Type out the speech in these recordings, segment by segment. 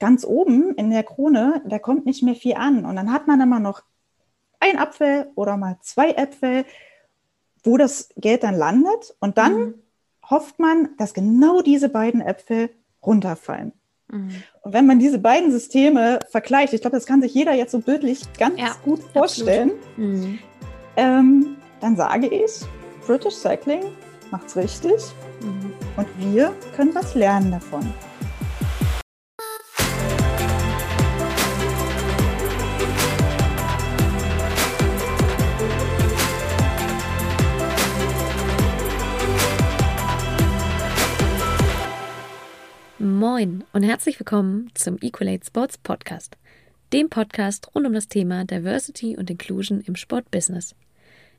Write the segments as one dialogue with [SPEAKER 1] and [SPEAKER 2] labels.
[SPEAKER 1] ganz oben in der Krone, da kommt nicht mehr viel an. Und dann hat man immer noch ein Apfel oder mal zwei Äpfel, wo das Geld dann landet. Und dann mhm. hofft man, dass genau diese beiden Äpfel runterfallen. Mhm. Und wenn man diese beiden Systeme vergleicht, ich glaube, das kann sich jeder jetzt so bildlich ganz ja, gut vorstellen, mhm. ähm, dann sage ich, British Cycling macht's richtig mhm. und wir können was lernen davon.
[SPEAKER 2] Moin und herzlich willkommen zum Equalate Sports Podcast, dem Podcast rund um das Thema Diversity und Inclusion im Sportbusiness.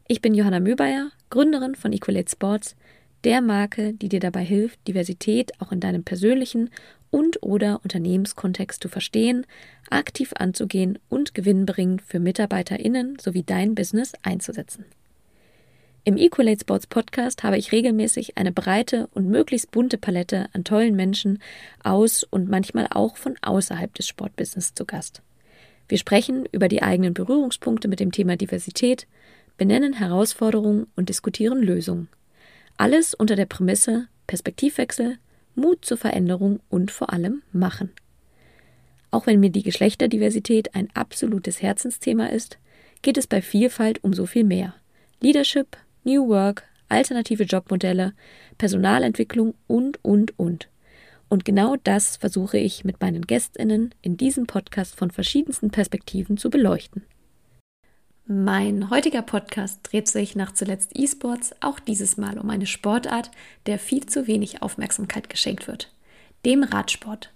[SPEAKER 2] Ich bin Johanna Möbeyer, Gründerin von Equalate Sports, der Marke, die dir dabei hilft, Diversität auch in deinem persönlichen und/oder Unternehmenskontext zu verstehen, aktiv anzugehen und gewinnbringend für MitarbeiterInnen sowie dein Business einzusetzen. Im Equalate Sports Podcast habe ich regelmäßig eine breite und möglichst bunte Palette an tollen Menschen aus und manchmal auch von außerhalb des Sportbusiness zu Gast. Wir sprechen über die eigenen Berührungspunkte mit dem Thema Diversität, benennen Herausforderungen und diskutieren Lösungen. Alles unter der Prämisse Perspektivwechsel, Mut zur Veränderung und vor allem Machen. Auch wenn mir die Geschlechterdiversität ein absolutes Herzensthema ist, geht es bei Vielfalt um so viel mehr. Leadership, New Work, alternative Jobmodelle, Personalentwicklung und, und, und. Und genau das versuche ich mit meinen Gästinnen in diesem Podcast von verschiedensten Perspektiven zu beleuchten. Mein heutiger Podcast dreht sich nach zuletzt E-Sports auch dieses Mal um eine Sportart, der viel zu wenig Aufmerksamkeit geschenkt wird, dem Radsport.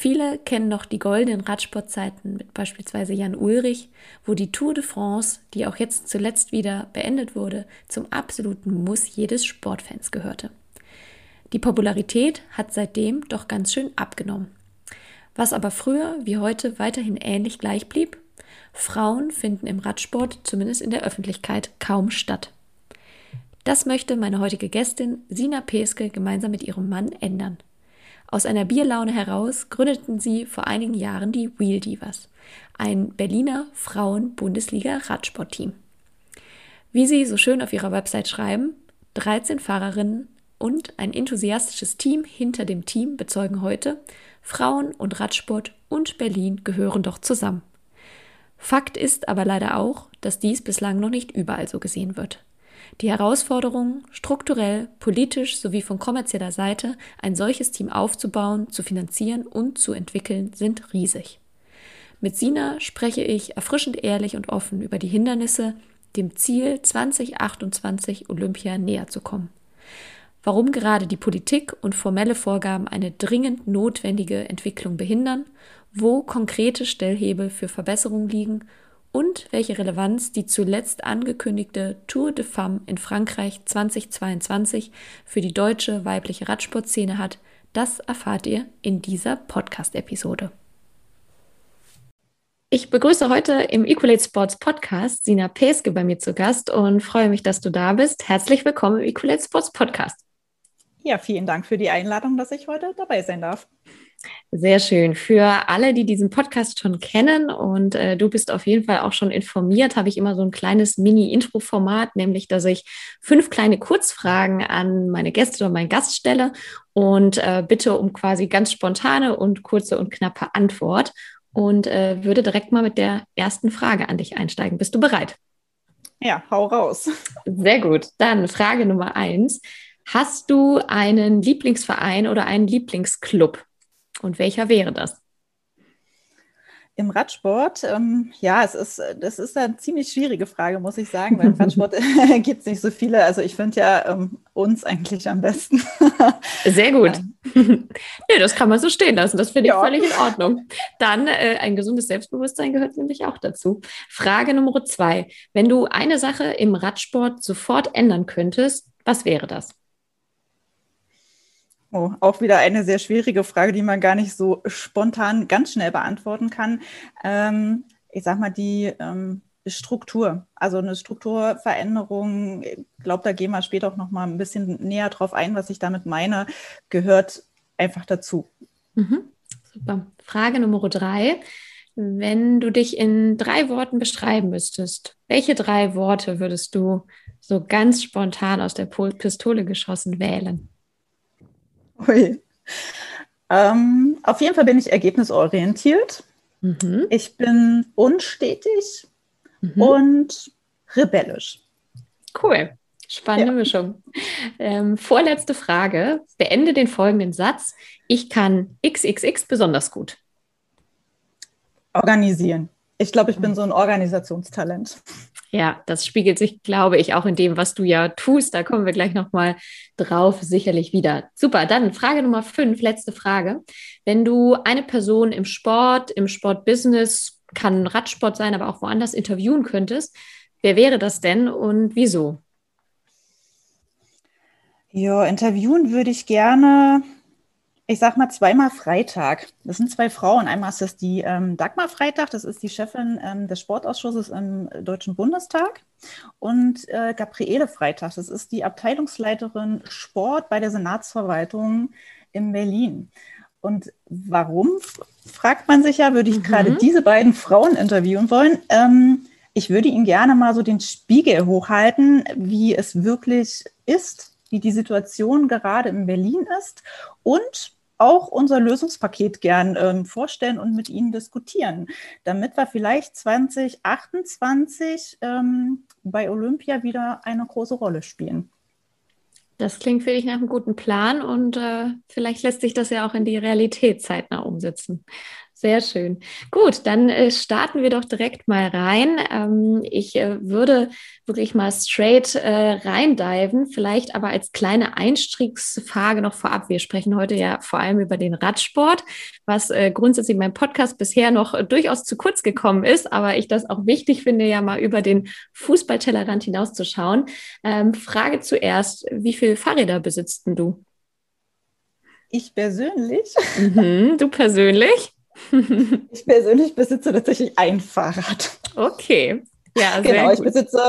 [SPEAKER 2] Viele kennen noch die goldenen Radsportzeiten mit beispielsweise Jan Ulrich, wo die Tour de France, die auch jetzt zuletzt wieder beendet wurde, zum absoluten Muss jedes Sportfans gehörte. Die Popularität hat seitdem doch ganz schön abgenommen. Was aber früher wie heute weiterhin ähnlich gleich blieb, Frauen finden im Radsport zumindest in der Öffentlichkeit kaum statt. Das möchte meine heutige Gästin Sina Peske gemeinsam mit ihrem Mann ändern. Aus einer Bierlaune heraus gründeten sie vor einigen Jahren die Wheel Divas, ein Berliner Frauen-Bundesliga-Radsportteam. Wie sie so schön auf ihrer Website schreiben, 13 Fahrerinnen und ein enthusiastisches Team hinter dem Team bezeugen heute, Frauen und Radsport und Berlin gehören doch zusammen. Fakt ist aber leider auch, dass dies bislang noch nicht überall so gesehen wird. Die Herausforderungen, strukturell, politisch sowie von kommerzieller Seite ein solches Team aufzubauen, zu finanzieren und zu entwickeln, sind riesig. Mit Sina spreche ich erfrischend ehrlich und offen über die Hindernisse, dem Ziel 2028 Olympia näher zu kommen. Warum gerade die Politik und formelle Vorgaben eine dringend notwendige Entwicklung behindern, wo konkrete Stellhebel für Verbesserungen liegen und welche Relevanz die zuletzt angekündigte Tour de Femmes in Frankreich 2022 für die deutsche weibliche Radsportszene hat, das erfahrt ihr in dieser Podcast-Episode. Ich begrüße heute im Equalate Sports Podcast Sina Peske bei mir zu Gast und freue mich, dass du da bist. Herzlich willkommen im Equalate Sports Podcast.
[SPEAKER 1] Ja, vielen Dank für die Einladung, dass ich heute dabei sein darf.
[SPEAKER 2] Sehr schön. Für alle, die diesen Podcast schon kennen und äh, du bist auf jeden Fall auch schon informiert, habe ich immer so ein kleines Mini-Intro-Format, nämlich dass ich fünf kleine Kurzfragen an meine Gäste oder meinen Gast stelle und äh, bitte um quasi ganz spontane und kurze und knappe Antwort und äh, würde direkt mal mit der ersten Frage an dich einsteigen. Bist du bereit?
[SPEAKER 1] Ja, hau raus.
[SPEAKER 2] Sehr gut. Dann Frage Nummer eins. Hast du einen Lieblingsverein oder einen Lieblingsclub? Und welcher wäre das?
[SPEAKER 1] Im Radsport, ähm, ja, es ist, das ist eine ziemlich schwierige Frage, muss ich sagen, weil im Radsport gibt es nicht so viele. Also ich finde ja ähm, uns eigentlich am besten.
[SPEAKER 2] Sehr gut. nee, das kann man so stehen lassen. Das finde ich ja. völlig in Ordnung. Dann äh, ein gesundes Selbstbewusstsein gehört nämlich auch dazu. Frage Nummer zwei. Wenn du eine Sache im Radsport sofort ändern könntest, was wäre das?
[SPEAKER 1] Oh, auch wieder eine sehr schwierige Frage, die man gar nicht so spontan ganz schnell beantworten kann. Ähm, ich sag mal, die ähm, Struktur, also eine Strukturveränderung, ich glaube, da gehen wir später auch noch mal ein bisschen näher drauf ein, was ich damit meine, gehört einfach dazu.
[SPEAKER 2] Mhm. Super. Frage Nummer drei. Wenn du dich in drei Worten beschreiben müsstest, welche drei Worte würdest du so ganz spontan aus der Pistole geschossen wählen?
[SPEAKER 1] Ui. Ähm, auf jeden Fall bin ich ergebnisorientiert. Mhm. Ich bin unstetig mhm. und rebellisch.
[SPEAKER 2] Cool. Spannende ja. Mischung. Ähm, vorletzte Frage. Beende den folgenden Satz. Ich kann XXX besonders gut.
[SPEAKER 1] Organisieren. Ich glaube, ich bin so ein Organisationstalent.
[SPEAKER 2] Ja, das spiegelt sich, glaube ich, auch in dem, was du ja tust. Da kommen wir gleich nochmal drauf, sicherlich wieder. Super, dann Frage Nummer fünf, letzte Frage. Wenn du eine Person im Sport, im Sportbusiness, kann Radsport sein, aber auch woanders interviewen könntest, wer wäre das denn und wieso?
[SPEAKER 1] Ja, interviewen würde ich gerne ich sag mal zweimal Freitag. Das sind zwei Frauen. Einmal ist das die ähm, Dagmar Freitag, das ist die Chefin ähm, des Sportausschusses im Deutschen Bundestag. Und äh, Gabriele Freitag, das ist die Abteilungsleiterin Sport bei der Senatsverwaltung in Berlin. Und warum, fragt man sich ja, würde ich mhm. gerade diese beiden Frauen interviewen wollen. Ähm, ich würde Ihnen gerne mal so den Spiegel hochhalten, wie es wirklich ist, wie die Situation gerade in Berlin ist und auch unser Lösungspaket gern ähm, vorstellen und mit Ihnen diskutieren, damit wir vielleicht 2028 ähm, bei Olympia wieder eine große Rolle spielen.
[SPEAKER 2] Das klingt für dich nach einem guten Plan und äh, vielleicht lässt sich das ja auch in die Realität zeitnah umsetzen. Sehr schön. Gut, dann äh, starten wir doch direkt mal rein. Ähm, ich äh, würde wirklich mal straight äh, reindiven, vielleicht aber als kleine Einstiegsfrage noch vorab. Wir sprechen heute ja vor allem über den Radsport, was äh, grundsätzlich in meinem Podcast bisher noch durchaus zu kurz gekommen ist, aber ich das auch wichtig finde, ja mal über den Fußballtellerrand hinauszuschauen. Ähm, Frage zuerst, wie viele Fahrräder besitzt denn du?
[SPEAKER 1] Ich persönlich?
[SPEAKER 2] Mhm, du persönlich?
[SPEAKER 1] ich persönlich besitze tatsächlich ein Fahrrad.
[SPEAKER 2] Okay.
[SPEAKER 1] Ja, sehr genau, ich besitze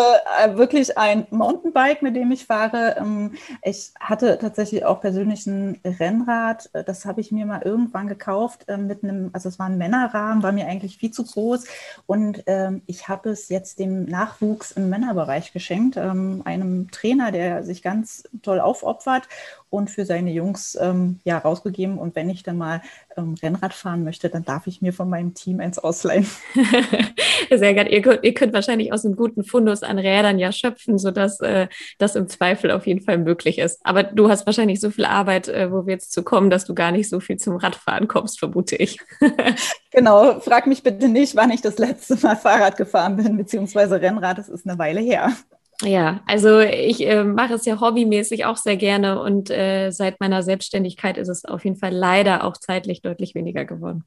[SPEAKER 1] äh, wirklich ein Mountainbike, mit dem ich fahre. Ähm, ich hatte tatsächlich auch persönlich ein Rennrad. Äh, das habe ich mir mal irgendwann gekauft äh, mit einem, also es war ein Männerrahmen, war mir eigentlich viel zu groß. Und ähm, ich habe es jetzt dem Nachwuchs im Männerbereich geschenkt, ähm, einem Trainer, der sich ganz toll aufopfert und für seine Jungs ähm, ja rausgegeben. Und wenn ich dann mal ähm, Rennrad fahren möchte, dann darf ich mir von meinem Team eins ausleihen.
[SPEAKER 2] Sehr gut. Ihr könnt, ihr könnt wahrscheinlich aus einem guten Fundus an Rädern ja schöpfen, sodass äh, das im Zweifel auf jeden Fall möglich ist. Aber du hast wahrscheinlich so viel Arbeit, äh, wo wir jetzt zu kommen, dass du gar nicht so viel zum Radfahren kommst, vermute ich.
[SPEAKER 1] genau. Frag mich bitte nicht, wann ich das letzte Mal Fahrrad gefahren bin, beziehungsweise Rennrad. Das ist eine Weile her.
[SPEAKER 2] Ja, also ich äh, mache es ja hobbymäßig auch sehr gerne und äh, seit meiner Selbstständigkeit ist es auf jeden Fall leider auch zeitlich deutlich weniger geworden.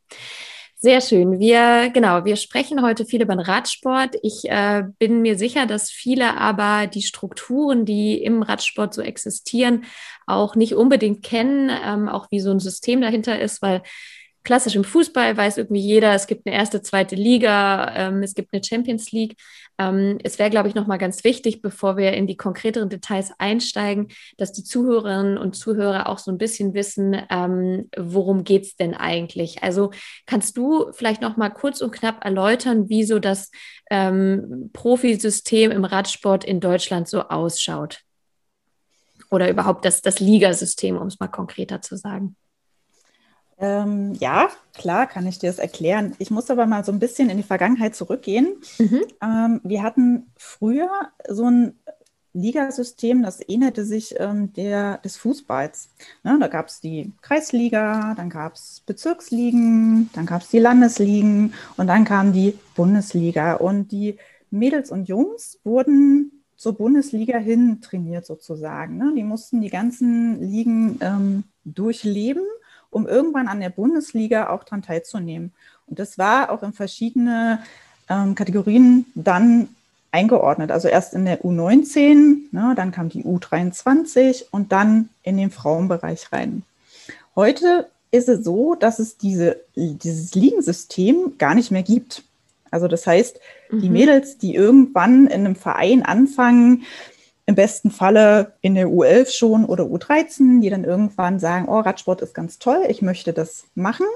[SPEAKER 2] Sehr schön. Wir, genau, wir sprechen heute viel über den Radsport. Ich äh, bin mir sicher, dass viele aber die Strukturen, die im Radsport so existieren, auch nicht unbedingt kennen, ähm, auch wie so ein System dahinter ist, weil klassisch im Fußball weiß irgendwie jeder, es gibt eine erste, zweite Liga, ähm, es gibt eine Champions League. Ähm, es wäre, glaube ich, nochmal ganz wichtig, bevor wir in die konkreteren Details einsteigen, dass die Zuhörerinnen und Zuhörer auch so ein bisschen wissen, ähm, worum geht es denn eigentlich? Also kannst du vielleicht nochmal kurz und knapp erläutern, wie so das ähm, Profisystem im Radsport in Deutschland so ausschaut? Oder überhaupt das, das Ligasystem, um es mal konkreter zu sagen.
[SPEAKER 1] Ähm, ja, klar, kann ich dir das erklären. Ich muss aber mal so ein bisschen in die Vergangenheit zurückgehen. Mhm. Ähm, wir hatten früher so ein Ligasystem, das ähnelte sich ähm, der, des Fußballs. Ne, da gab es die Kreisliga, dann gab es Bezirksligen, dann gab es die Landesligen und dann kam die Bundesliga. Und die Mädels und Jungs wurden zur Bundesliga hin trainiert sozusagen. Ne? Die mussten die ganzen Ligen ähm, durchleben um irgendwann an der Bundesliga auch daran teilzunehmen. Und das war auch in verschiedene ähm, Kategorien dann eingeordnet. Also erst in der U19, ne, dann kam die U23 und dann in den Frauenbereich rein. Heute ist es so, dass es diese, dieses Ligensystem gar nicht mehr gibt. Also das heißt, die mhm. Mädels, die irgendwann in einem Verein anfangen, im besten Falle in der U11 schon oder U13, die dann irgendwann sagen, oh, Radsport ist ganz toll, ich möchte das machen.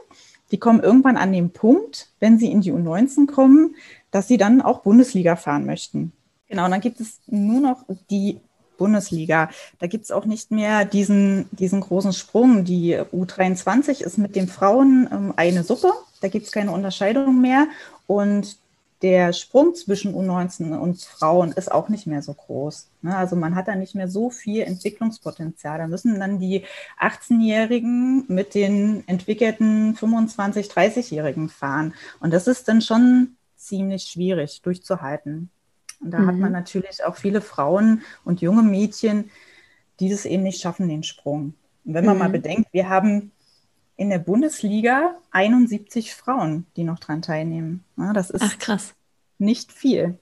[SPEAKER 1] die kommen irgendwann an den Punkt, wenn sie in die U19 kommen, dass sie dann auch Bundesliga fahren möchten. Genau, und dann gibt es nur noch die Bundesliga. Da gibt es auch nicht mehr diesen, diesen großen Sprung. Die U23 ist mit den Frauen ähm, eine Suppe. Da gibt es keine Unterscheidung mehr. Und der Sprung zwischen U19 und Frauen ist auch nicht mehr so groß. Ne? Also man hat da nicht mehr so viel Entwicklungspotenzial. Da müssen dann die 18-Jährigen mit den entwickelten 25-, 30-Jährigen fahren. Und das ist dann schon ziemlich schwierig durchzuhalten. Und da mhm. hat man mhm. natürlich auch viele Frauen und junge Mädchen, die das eben nicht schaffen, den Sprung. Und wenn man mhm. mal bedenkt, wir haben in der Bundesliga 71 Frauen, die noch dran teilnehmen. Ja, das ist
[SPEAKER 2] Ach, krass.
[SPEAKER 1] nicht viel.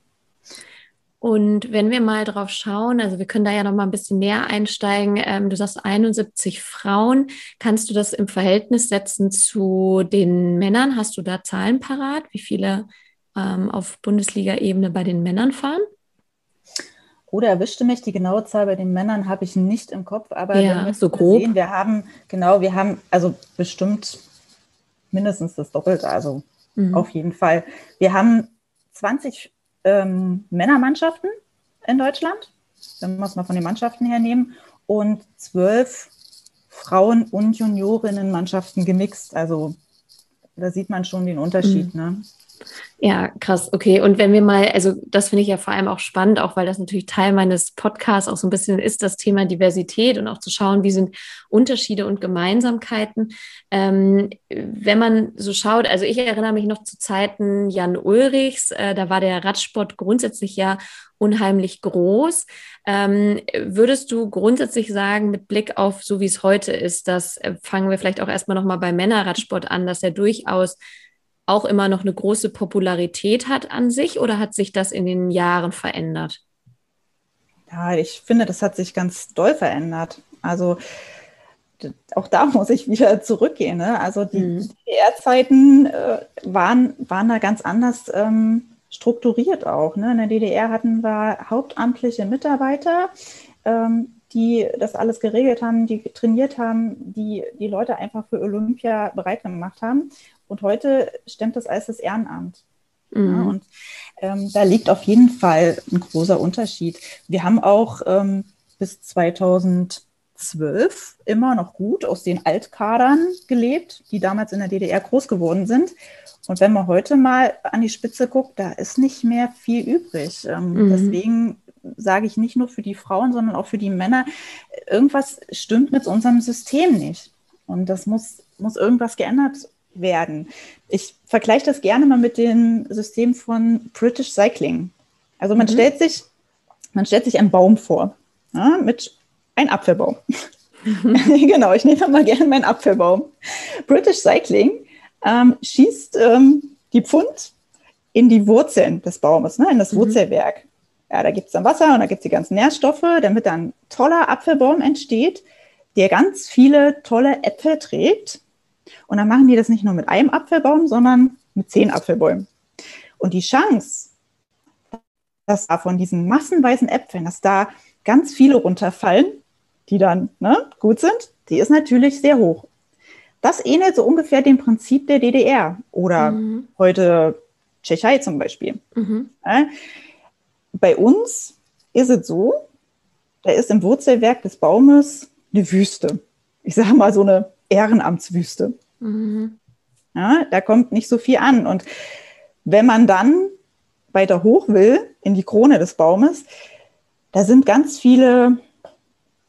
[SPEAKER 2] Und wenn wir mal drauf schauen, also wir können da ja noch mal ein bisschen näher einsteigen. Ähm, du sagst 71 Frauen. Kannst du das im Verhältnis setzen zu den Männern? Hast du da Zahlen parat? Wie viele ähm, auf Bundesliga-Ebene bei den Männern fahren?
[SPEAKER 1] Oder erwischte mich, die genaue Zahl bei den Männern habe ich nicht im Kopf, aber
[SPEAKER 2] ja, so grob.
[SPEAKER 1] Sehen, wir haben, genau, wir haben also bestimmt mindestens das Doppelte, also mhm. auf jeden Fall. Wir haben 20 ähm, Männermannschaften in Deutschland, wenn wir es mal von den Mannschaften her nehmen, und zwölf Frauen- und Juniorinnenmannschaften gemixt. Also da sieht man schon den Unterschied. Mhm. Ne?
[SPEAKER 2] Ja, krass. Okay. Und wenn wir mal, also das finde ich ja vor allem auch spannend, auch weil das natürlich Teil meines Podcasts auch so ein bisschen ist, das Thema Diversität und auch zu schauen, wie sind Unterschiede und Gemeinsamkeiten. Ähm, wenn man so schaut, also ich erinnere mich noch zu Zeiten Jan Ulrichs, äh, da war der Radsport grundsätzlich ja unheimlich groß. Ähm, würdest du grundsätzlich sagen, mit Blick auf so wie es heute ist, dass äh, fangen wir vielleicht auch erstmal nochmal bei Männerradsport an, dass er durchaus auch immer noch eine große Popularität hat an sich oder hat sich das in den Jahren verändert?
[SPEAKER 1] Ja, ich finde, das hat sich ganz doll verändert. Also auch da muss ich wieder zurückgehen. Ne? Also die mhm. DDR-Zeiten äh, waren, waren da ganz anders ähm, strukturiert auch. Ne? In der DDR hatten wir hauptamtliche Mitarbeiter, ähm, die das alles geregelt haben, die trainiert haben, die die Leute einfach für Olympia bereit gemacht haben. Und heute stemmt das alles das Ehrenamt. Mhm. Ja, und ähm, da liegt auf jeden Fall ein großer Unterschied. Wir haben auch ähm, bis 2012 immer noch gut aus den Altkadern gelebt, die damals in der DDR groß geworden sind. Und wenn man heute mal an die Spitze guckt, da ist nicht mehr viel übrig. Ähm, mhm. Deswegen sage ich nicht nur für die Frauen, sondern auch für die Männer, irgendwas stimmt mit unserem System nicht. Und das muss, muss irgendwas geändert werden. Ich vergleiche das gerne mal mit dem System von British Cycling. Also man mhm. stellt sich, man stellt sich einen Baum vor, ja, mit einem Apfelbaum. genau, ich nehme mal gerne meinen Apfelbaum. British Cycling ähm, schießt ähm, die Pfund in die Wurzeln des Baumes, ne, in das mhm. Wurzelwerk. Ja, da gibt es dann Wasser und da gibt es die ganzen Nährstoffe, damit dann ein toller Apfelbaum entsteht, der ganz viele tolle Äpfel trägt und dann machen die das nicht nur mit einem Apfelbaum, sondern mit zehn Apfelbäumen. Und die Chance, dass da von diesen massenweisen Äpfeln, dass da ganz viele runterfallen, die dann ne, gut sind, die ist natürlich sehr hoch. Das ähnelt so ungefähr dem Prinzip der DDR oder mhm. heute Tschechei zum Beispiel. Mhm. Bei uns ist es so, da ist im Wurzelwerk des Baumes eine Wüste. Ich sage mal so eine Ehrenamtswüste. Mhm. Ja, da kommt nicht so viel an. Und wenn man dann weiter hoch will, in die Krone des Baumes, da sind ganz viele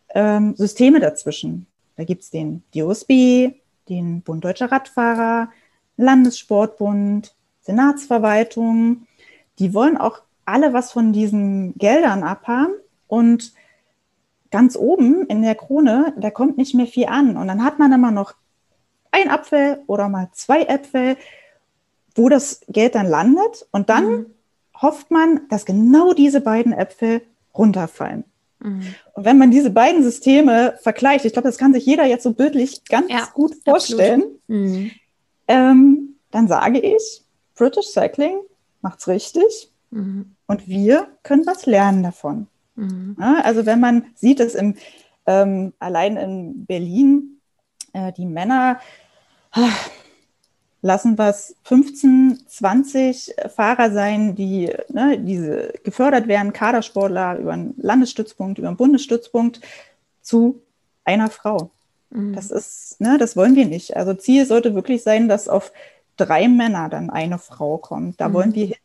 [SPEAKER 1] ähm, Systeme dazwischen. Da gibt es den DOSB, den Bund Deutscher Radfahrer, Landessportbund, Senatsverwaltung. Die wollen auch alle was von diesen Geldern abhaben. Und ganz oben in der Krone, da kommt nicht mehr viel an. Und dann hat man immer noch ein Apfel oder mal zwei Äpfel, wo das Geld dann landet. Und dann mhm. hofft man, dass genau diese beiden Äpfel runterfallen. Mhm. Und wenn man diese beiden Systeme vergleicht, ich glaube, das kann sich jeder jetzt so bildlich ganz ja, gut vorstellen, mhm. ähm, dann sage ich, British Cycling macht es richtig mhm. und wir können was lernen davon. Mhm. Ja, also wenn man sieht, dass im, ähm, allein in Berlin äh, die Männer lassen wir es 15, 20 Fahrer sein, die ne, diese gefördert werden, Kadersportler über einen Landesstützpunkt, über einen Bundesstützpunkt zu einer Frau. Mhm. Das ist, ne, das wollen wir nicht. Also Ziel sollte wirklich sein, dass auf drei Männer dann eine Frau kommt. Da mhm. wollen wir hin.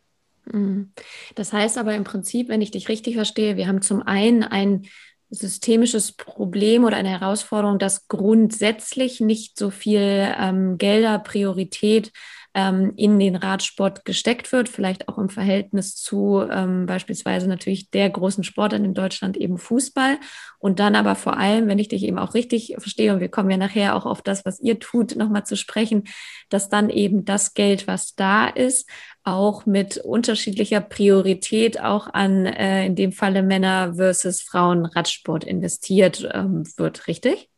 [SPEAKER 2] Mhm. Das heißt aber im Prinzip, wenn ich dich richtig verstehe, wir haben zum einen ein systemisches Problem oder eine Herausforderung, dass grundsätzlich nicht so viel ähm, Gelder, Priorität ähm, in den Radsport gesteckt wird, vielleicht auch im Verhältnis zu ähm, beispielsweise natürlich der großen Sportart in Deutschland eben Fußball. Und dann aber vor allem, wenn ich dich eben auch richtig verstehe, und wir kommen ja nachher auch auf das, was ihr tut, nochmal zu sprechen, dass dann eben das Geld, was da ist, auch mit unterschiedlicher Priorität auch an äh, in dem Falle Männer versus Frauen Radsport investiert ähm, wird, richtig?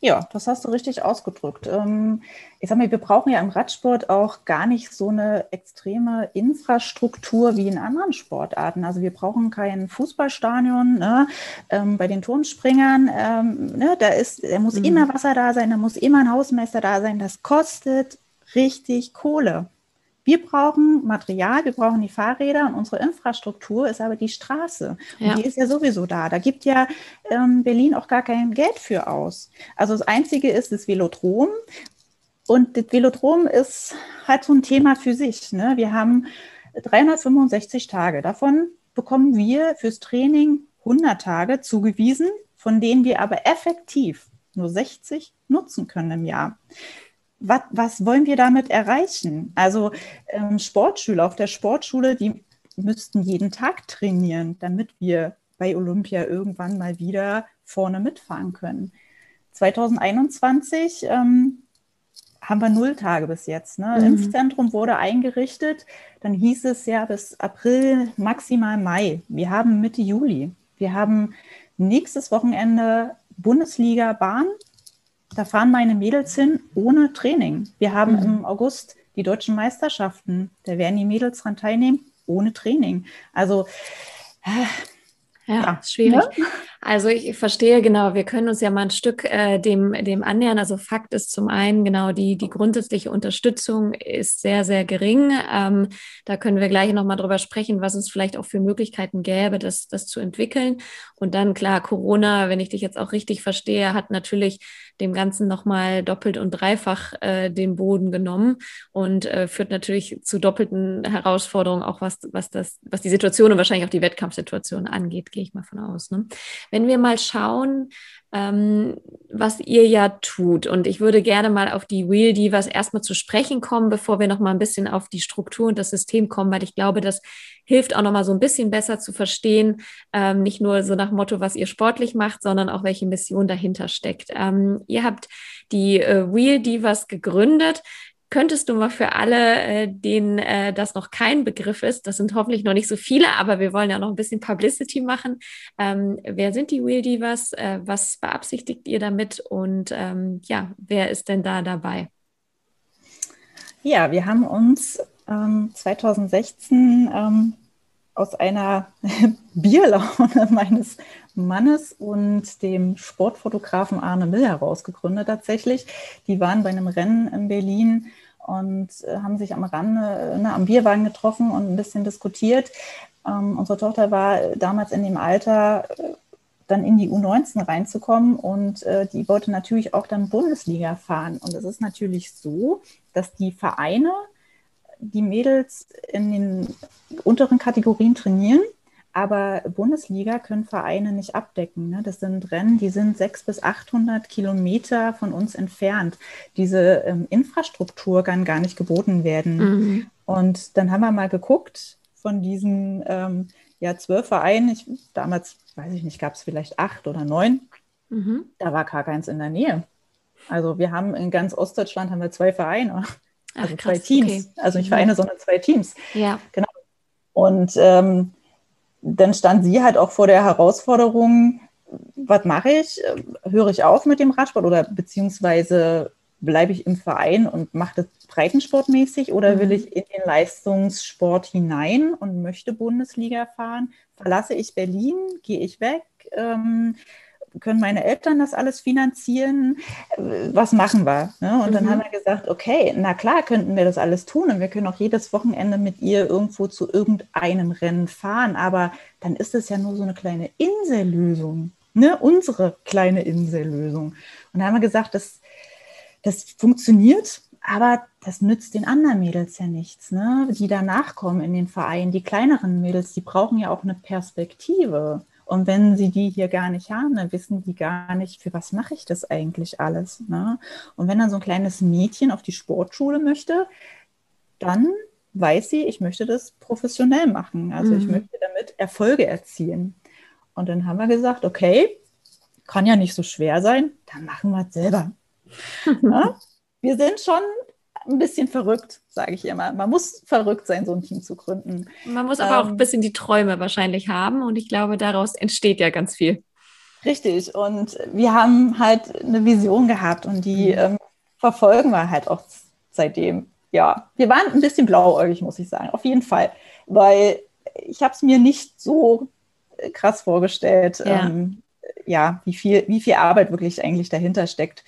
[SPEAKER 1] Ja, das hast du richtig ausgedrückt. Ähm, ich sag mal, wir brauchen ja im Radsport auch gar nicht so eine extreme Infrastruktur wie in anderen Sportarten. Also wir brauchen kein Fußballstadion. Ne? Ähm, bei den Turmspringern, ähm, ne, da ist, da muss mhm. immer Wasser da sein, da muss immer ein Hausmeister da sein. Das kostet richtig Kohle. Wir brauchen Material, wir brauchen die Fahrräder und unsere Infrastruktur ist aber die Straße. Ja. Und die ist ja sowieso da. Da gibt ja ähm, Berlin auch gar kein Geld für aus. Also das Einzige ist das Velodrom. Und das Velodrom ist halt so ein Thema für sich. Ne? Wir haben 365 Tage. Davon bekommen wir fürs Training 100 Tage zugewiesen, von denen wir aber effektiv nur 60 nutzen können im Jahr was, was wollen wir damit erreichen? Also ähm, Sportschüler auf der Sportschule, die müssten jeden Tag trainieren, damit wir bei Olympia irgendwann mal wieder vorne mitfahren können. 2021 ähm, haben wir null Tage bis jetzt. Ne? Mhm. Impfzentrum wurde eingerichtet, dann hieß es ja bis April, maximal Mai. Wir haben Mitte Juli. Wir haben nächstes Wochenende Bundesliga Bahn da fahren meine Mädels hin ohne Training. Wir haben mhm. im August die deutschen Meisterschaften. Da werden die Mädels dran teilnehmen ohne Training. Also
[SPEAKER 2] äh, ja, ja, schwierig. Ja? Also ich verstehe genau, wir können uns ja mal ein Stück äh, dem, dem annähern. Also Fakt ist zum einen genau, die, die grundsätzliche Unterstützung ist sehr, sehr gering. Ähm, da können wir gleich nochmal drüber sprechen, was es vielleicht auch für Möglichkeiten gäbe, das, das zu entwickeln. Und dann klar, Corona, wenn ich dich jetzt auch richtig verstehe, hat natürlich dem Ganzen nochmal doppelt und dreifach äh, den Boden genommen und äh, führt natürlich zu doppelten Herausforderungen, auch was, was, das, was die Situation und wahrscheinlich auch die Wettkampfsituation angeht, gehe ich mal von aus. Ne? Wenn wir mal schauen, ähm, was ihr ja tut. Und ich würde gerne mal auf die Wheel Divas erstmal zu sprechen kommen, bevor wir noch mal ein bisschen auf die Struktur und das System kommen, weil ich glaube, das hilft auch noch mal so ein bisschen besser zu verstehen, ähm, nicht nur so nach Motto, was ihr sportlich macht, sondern auch welche Mission dahinter steckt. Ähm, ihr habt die äh, Wheel Divas gegründet. Könntest du mal für alle, äh, denen äh, das noch kein Begriff ist, das sind hoffentlich noch nicht so viele, aber wir wollen ja noch ein bisschen Publicity machen. Ähm, wer sind die Wheel Divas? Äh, was beabsichtigt ihr damit? Und ähm, ja, wer ist denn da dabei?
[SPEAKER 1] Ja, wir haben uns ähm, 2016 ähm, aus einer Bierlaune meines Mannes und dem Sportfotografen Arne Mill herausgegründet tatsächlich. Die waren bei einem Rennen in Berlin und äh, haben sich am Rande, ne, am Bierwagen getroffen und ein bisschen diskutiert. Ähm, unsere Tochter war damals in dem Alter, äh, dann in die U19 reinzukommen und äh, die wollte natürlich auch dann Bundesliga fahren. Und es ist natürlich so, dass die Vereine die Mädels in den unteren Kategorien trainieren aber Bundesliga können Vereine nicht abdecken. Ne? Das sind Rennen, die sind 600 bis 800 Kilometer von uns entfernt. Diese ähm, Infrastruktur kann gar nicht geboten werden. Mhm. Und dann haben wir mal geguckt von diesen ähm, ja, zwölf Vereinen. Ich, damals, weiß ich nicht, gab es vielleicht acht oder neun. Mhm. Da war gar keins in der Nähe. Also wir haben in ganz Ostdeutschland haben wir zwei Vereine. Also Ach, zwei Teams. Okay. Also nicht mhm. Vereine, sondern zwei Teams.
[SPEAKER 2] Ja.
[SPEAKER 1] Genau. Und ähm, dann stand sie halt auch vor der Herausforderung, was mache ich? Höre ich auf mit dem Radsport oder beziehungsweise bleibe ich im Verein und mache das breitensportmäßig oder will mhm. ich in den Leistungssport hinein und möchte Bundesliga fahren? Verlasse ich Berlin? Gehe ich weg? Ähm, können meine Eltern das alles finanzieren? Was machen wir? Ne? Und mhm. dann haben wir gesagt, okay, na klar könnten wir das alles tun und wir können auch jedes Wochenende mit ihr irgendwo zu irgendeinem Rennen fahren, aber dann ist es ja nur so eine kleine Insellösung, ne? unsere kleine Insellösung. Und da haben wir gesagt, das, das funktioniert, aber das nützt den anderen Mädels ja nichts, ne? die danach kommen in den Verein. Die kleineren Mädels, die brauchen ja auch eine Perspektive. Und wenn sie die hier gar nicht haben, dann wissen die gar nicht, für was mache ich das eigentlich alles. Ne? Und wenn dann so ein kleines Mädchen auf die Sportschule möchte, dann weiß sie, ich möchte das professionell machen. Also mhm. ich möchte damit Erfolge erzielen. Und dann haben wir gesagt, okay, kann ja nicht so schwer sein, dann machen wir es selber. ja? Wir sind schon ein bisschen verrückt, sage ich immer. Man muss verrückt sein, so ein Team zu gründen.
[SPEAKER 2] Man muss aber ähm, auch ein bisschen die Träume wahrscheinlich haben und ich glaube, daraus entsteht ja ganz viel.
[SPEAKER 1] Richtig. Und wir haben halt eine Vision gehabt und die mhm. ähm, verfolgen wir halt auch seitdem. Ja, wir waren ein bisschen blauäugig, muss ich sagen, auf jeden Fall, weil ich habe es mir nicht so äh, krass vorgestellt. Ja. Ähm, ja, wie viel, wie viel Arbeit wirklich eigentlich dahinter steckt.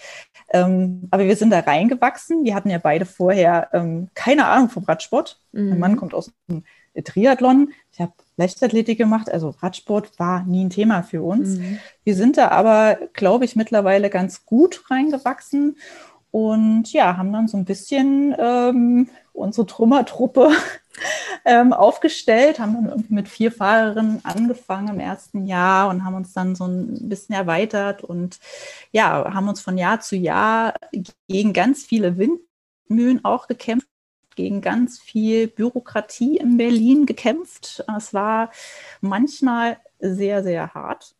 [SPEAKER 1] Ähm, aber wir sind da reingewachsen. Wir hatten ja beide vorher ähm, keine Ahnung vom Radsport. Mhm. Mein Mann kommt aus dem Triathlon. Ich habe Leichtathletik gemacht, also Radsport war nie ein Thema für uns. Mhm. Wir sind da aber, glaube ich, mittlerweile ganz gut reingewachsen und ja, haben dann so ein bisschen ähm, unsere Trümmertruppe ähm, aufgestellt, haben dann mit vier Fahrerinnen angefangen im ersten Jahr und haben uns dann so ein bisschen erweitert und ja, haben uns von Jahr zu Jahr gegen ganz viele Windmühlen auch gekämpft, gegen ganz viel Bürokratie in Berlin gekämpft. Es war manchmal sehr, sehr hart.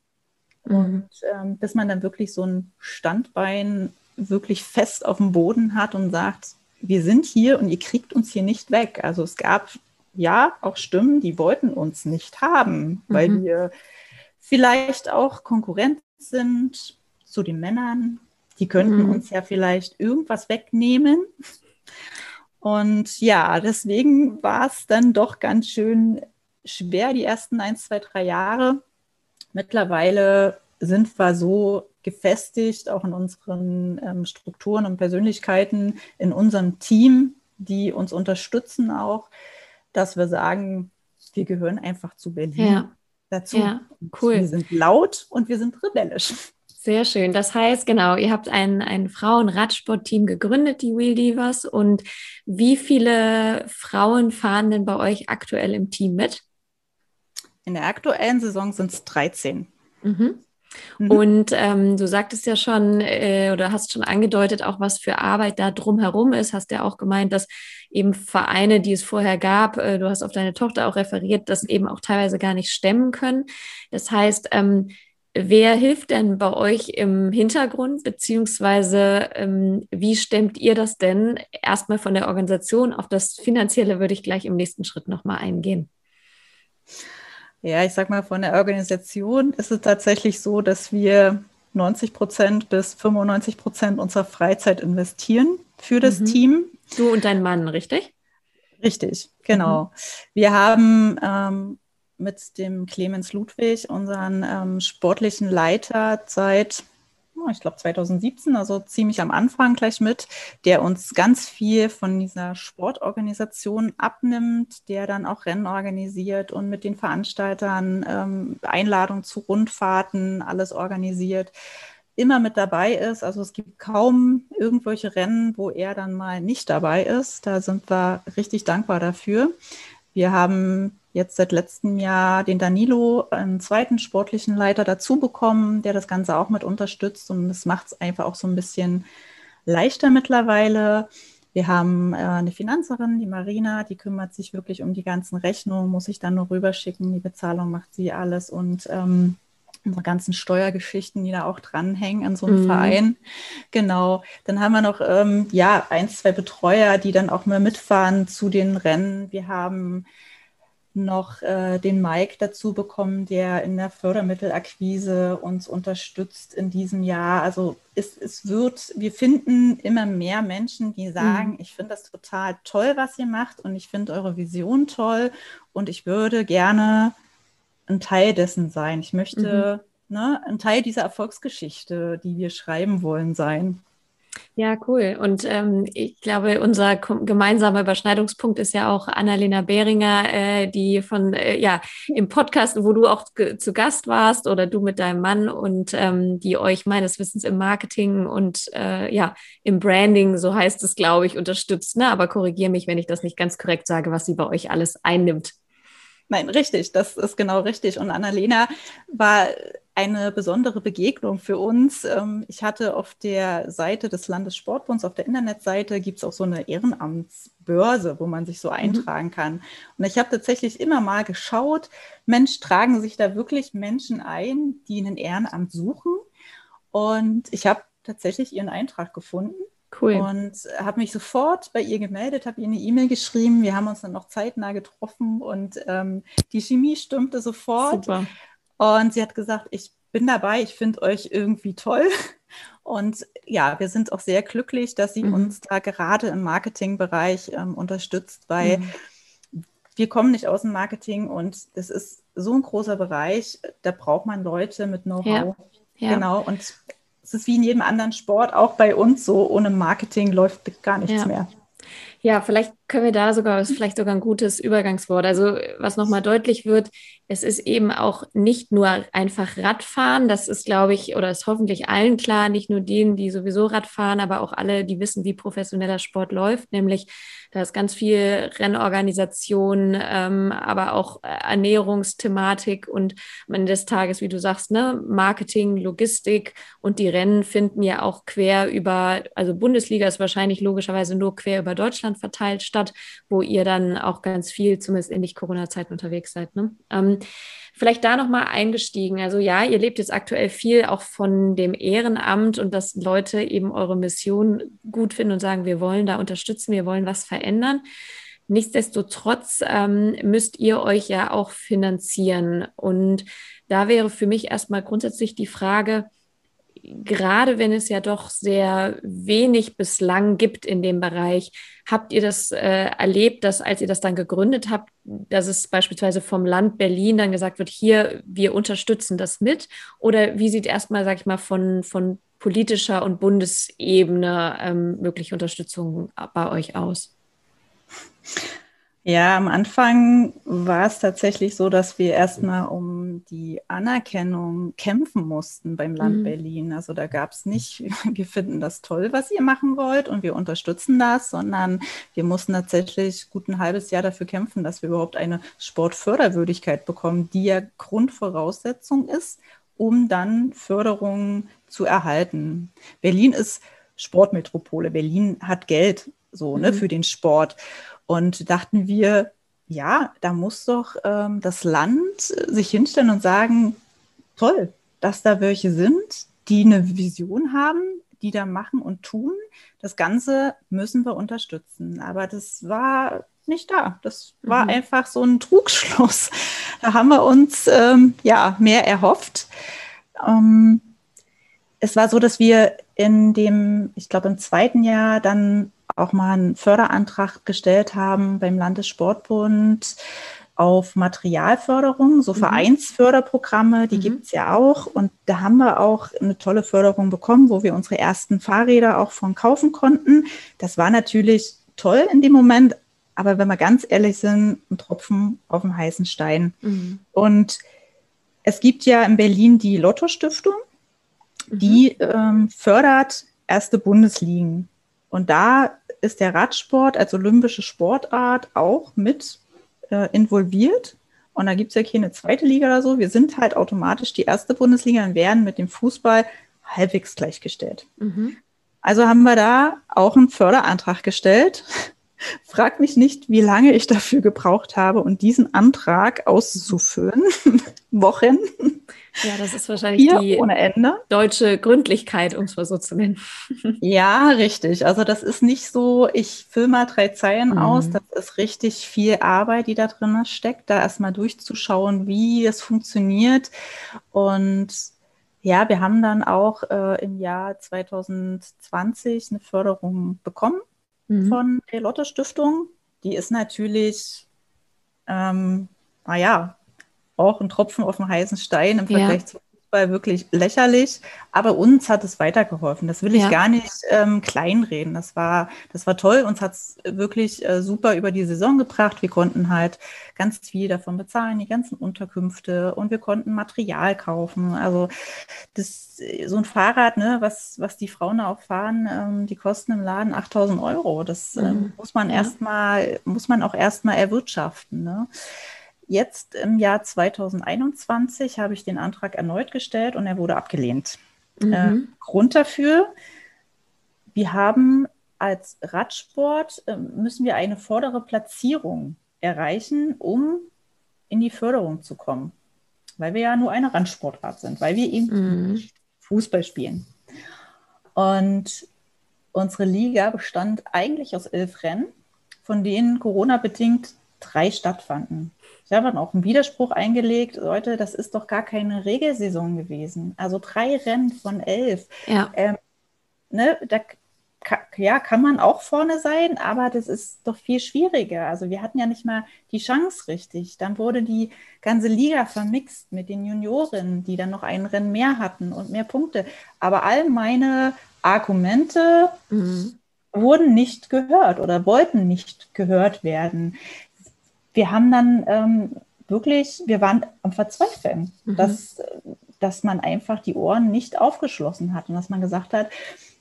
[SPEAKER 1] Mhm. Und ähm, bis man dann wirklich so ein Standbein wirklich fest auf dem Boden hat und sagt, wir sind hier und ihr kriegt uns hier nicht weg. Also es gab ja auch Stimmen, die wollten uns nicht haben, weil mhm. wir vielleicht auch Konkurrent sind zu den Männern. Die könnten mhm. uns ja vielleicht irgendwas wegnehmen. Und ja, deswegen war es dann doch ganz schön schwer, die ersten ein, zwei, drei Jahre. Mittlerweile sind wir so gefestigt, auch in unseren ähm, Strukturen und Persönlichkeiten, in unserem Team, die uns unterstützen auch, dass wir sagen, wir gehören einfach zu Berlin ja. dazu. Ja, cool. Wir sind laut und wir sind rebellisch.
[SPEAKER 2] Sehr schön. Das heißt, genau, ihr habt ein, ein Frauen-Radsport-Team gegründet, die Wheel Divas. Und wie viele Frauen fahren denn bei euch aktuell im Team mit?
[SPEAKER 1] In der aktuellen Saison sind es 13.
[SPEAKER 2] Mhm. Mhm. Und ähm, du sagtest ja schon äh, oder hast schon angedeutet, auch was für Arbeit da drumherum ist. Hast ja auch gemeint, dass eben Vereine, die es vorher gab, äh, du hast auf deine Tochter auch referiert, das eben auch teilweise gar nicht stemmen können. Das heißt, ähm, wer hilft denn bei euch im Hintergrund, beziehungsweise ähm, wie stemmt ihr das denn erstmal von der Organisation? Auf das Finanzielle würde ich gleich im nächsten Schritt nochmal eingehen.
[SPEAKER 1] Ja, ich sag mal, von der Organisation ist es tatsächlich so, dass wir 90 Prozent bis 95 Prozent unserer Freizeit investieren für das mhm. Team.
[SPEAKER 2] Du und dein Mann, richtig?
[SPEAKER 1] Richtig, genau. Mhm. Wir haben ähm, mit dem Clemens Ludwig, unseren ähm, sportlichen Leiter, seit ich glaube 2017, also ziemlich am Anfang gleich mit, der uns ganz viel von dieser Sportorganisation abnimmt, der dann auch Rennen organisiert und mit den Veranstaltern ähm, Einladungen zu Rundfahrten, alles organisiert, immer mit dabei ist. Also es gibt kaum irgendwelche Rennen, wo er dann mal nicht dabei ist. Da sind wir richtig dankbar dafür. Wir haben jetzt seit letztem Jahr den Danilo, einen zweiten sportlichen Leiter dazu bekommen, der das Ganze auch mit unterstützt. Und das macht es einfach auch so ein bisschen leichter mittlerweile. Wir haben äh, eine Finanzerin, die Marina, die kümmert sich wirklich um die ganzen Rechnungen, muss ich dann nur rüberschicken, die Bezahlung macht sie alles. Und ähm, unsere ganzen Steuergeschichten, die da auch dranhängen an so einem mhm. Verein. Genau. Dann haben wir noch ähm, ja ein, zwei Betreuer, die dann auch mal mitfahren zu den Rennen. Wir haben noch äh, den Mike dazu bekommen, der in der Fördermittelakquise uns unterstützt in diesem Jahr. Also es, es wird, wir finden immer mehr Menschen, die sagen, mhm. ich finde das total toll, was ihr macht und ich finde eure Vision toll und ich würde gerne ein Teil dessen sein. Ich möchte ne, ein Teil dieser Erfolgsgeschichte, die wir schreiben wollen, sein.
[SPEAKER 2] Ja, cool. Und ähm, ich glaube, unser gemeinsamer Überschneidungspunkt ist ja auch Annalena Behringer, äh, die von, äh, ja, im Podcast, wo du auch zu Gast warst oder du mit deinem Mann und ähm, die euch meines Wissens im Marketing und äh, ja, im Branding, so heißt es, glaube ich, unterstützt. Ne? Aber korrigiere mich, wenn ich das nicht ganz korrekt sage, was sie bei euch alles einnimmt.
[SPEAKER 1] Nein, richtig, das ist genau richtig. Und Annalena war eine besondere Begegnung für uns. Ähm, ich hatte auf der Seite des Landessportbunds, auf der Internetseite, gibt es auch so eine Ehrenamtsbörse, wo man sich so mhm. eintragen kann. Und ich habe tatsächlich immer mal geschaut, Mensch, tragen sich da wirklich Menschen ein, die ein Ehrenamt suchen? Und ich habe tatsächlich ihren Eintrag gefunden. Cool. Und habe mich sofort bei ihr gemeldet, habe ihr eine E-Mail geschrieben. Wir haben uns dann noch zeitnah getroffen und ähm, die Chemie stimmte sofort. Super. Und sie hat gesagt, ich bin dabei, ich finde euch irgendwie toll. Und ja, wir sind auch sehr glücklich, dass sie mhm. uns da gerade im Marketingbereich ähm, unterstützt, weil mhm. wir kommen nicht aus dem Marketing und es ist so ein großer Bereich, da braucht man Leute mit Know-how. Ja. Ja. Genau. Und es ist wie in jedem anderen Sport, auch bei uns so, ohne Marketing läuft gar nichts ja. mehr.
[SPEAKER 2] Ja, vielleicht können wir da sogar, ist vielleicht sogar ein gutes Übergangswort. Also, was nochmal deutlich wird, es ist eben auch nicht nur einfach Radfahren. Das ist, glaube ich, oder ist hoffentlich allen klar, nicht nur denen, die sowieso Rad fahren, aber auch alle, die wissen, wie professioneller Sport läuft. Nämlich, da ist ganz viel Rennorganisation, ähm, aber auch Ernährungsthematik und am Ende des Tages, wie du sagst, ne, Marketing, Logistik und die Rennen finden ja auch quer über, also Bundesliga ist wahrscheinlich logischerweise nur quer über Deutschland verteilt statt, wo ihr dann auch ganz viel, zumindest in Nicht-Corona-Zeiten unterwegs seid. Ne? Ähm, vielleicht da nochmal eingestiegen. Also ja, ihr lebt jetzt aktuell viel auch von dem Ehrenamt und dass Leute eben eure Mission gut finden und sagen, wir wollen da unterstützen, wir wollen was verändern. Nichtsdestotrotz ähm, müsst ihr euch ja auch finanzieren. Und da wäre für mich erstmal grundsätzlich die Frage, gerade wenn es ja doch sehr wenig bislang gibt in dem Bereich, habt ihr das äh, erlebt, dass als ihr das dann gegründet habt, dass es beispielsweise vom Land Berlin dann gesagt wird, hier, wir unterstützen das mit? Oder wie sieht erstmal, sag ich mal, von, von politischer und Bundesebene ähm, mögliche Unterstützung bei euch aus?
[SPEAKER 1] Ja, am Anfang war es tatsächlich so, dass wir erstmal um die Anerkennung kämpfen mussten beim Land mhm. Berlin. Also da gab es nicht, wir finden das toll, was ihr machen wollt und wir unterstützen das, sondern wir mussten tatsächlich gut ein halbes Jahr dafür kämpfen, dass wir überhaupt eine Sportförderwürdigkeit bekommen, die ja Grundvoraussetzung ist, um dann Förderung zu erhalten. Berlin ist Sportmetropole. Berlin hat Geld so ne, mhm. für den Sport. Und dachten wir, ja, da muss doch ähm, das Land sich hinstellen und sagen, toll, dass da welche sind, die eine Vision haben, die da machen und tun. Das Ganze müssen wir unterstützen. Aber das war nicht da. Das war mhm. einfach so ein Trugschluss. Da haben wir uns ähm, ja mehr erhofft. Ähm, es war so, dass wir in dem, ich glaube, im zweiten Jahr dann auch mal einen Förderantrag gestellt haben beim Landessportbund auf Materialförderung, so mhm. Vereinsförderprogramme, die mhm. gibt es ja auch. Und da haben wir auch eine tolle Förderung bekommen, wo wir unsere ersten Fahrräder auch von kaufen konnten. Das war natürlich toll in dem Moment, aber wenn wir ganz ehrlich sind, ein Tropfen auf dem heißen Stein. Mhm. Und es gibt ja in Berlin die Lotto-Stiftung, die mhm. ähm, fördert erste Bundesligen. Und da ist der Radsport als olympische Sportart auch mit äh, involviert. Und da gibt es ja keine zweite Liga oder so. Wir sind halt automatisch die erste Bundesliga und werden mit dem Fußball halbwegs gleichgestellt. Mhm. Also haben wir da auch einen Förderantrag gestellt. Frag mich nicht, wie lange ich dafür gebraucht habe, um diesen Antrag auszufüllen. Wochen.
[SPEAKER 2] Ja, das ist wahrscheinlich Hier die ohne Ende. deutsche Gründlichkeit, um es mal so zu nennen.
[SPEAKER 1] Ja, richtig. Also das ist nicht so, ich fülle mal drei Zeilen mhm. aus. Das ist richtig viel Arbeit, die da drin steckt, da erstmal durchzuschauen, wie es funktioniert. Und ja, wir haben dann auch äh, im Jahr 2020 eine Förderung bekommen mhm. von der Lotte Stiftung. Die ist natürlich, ähm, naja, auch ein Tropfen auf dem heißen Stein im Vergleich ja. zu Fußball wirklich lächerlich, aber uns hat es weitergeholfen. Das will ich ja. gar nicht ähm, kleinreden. Das war, das war toll. Uns hat es wirklich äh, super über die Saison gebracht. Wir konnten halt ganz viel davon bezahlen, die ganzen Unterkünfte und wir konnten Material kaufen. Also das, so ein Fahrrad, ne, was, was die Frauen auch fahren, ähm, die kosten im Laden 8000 Euro. Das äh, mhm. muss man erstmal, muss man auch erstmal erwirtschaften. Ne? Jetzt im Jahr 2021 habe ich den Antrag erneut gestellt und er wurde abgelehnt. Mhm. Äh, Grund dafür, wir haben als Radsport, äh, müssen wir eine vordere Platzierung erreichen, um in die Förderung zu kommen. Weil wir ja nur eine Randsportart sind, weil wir eben mhm. Fußball spielen. Und unsere Liga bestand eigentlich aus elf Rennen, von denen Corona-bedingt drei stattfanden. Ich habe dann auch einen Widerspruch eingelegt, Leute, das ist doch gar keine Regelsaison gewesen. Also drei Rennen von elf. Ja. Ähm, ne, da ja, kann man auch vorne sein, aber das ist doch viel schwieriger. Also wir hatten ja nicht mal die Chance richtig. Dann wurde die ganze Liga vermixt mit den Juniorinnen, die dann noch ein Rennen mehr hatten und mehr Punkte. Aber all meine Argumente mhm. wurden nicht gehört oder wollten nicht gehört werden wir haben dann ähm, wirklich, wir waren am Verzweifeln, mhm. dass, dass man einfach die Ohren nicht aufgeschlossen hat und dass man gesagt hat,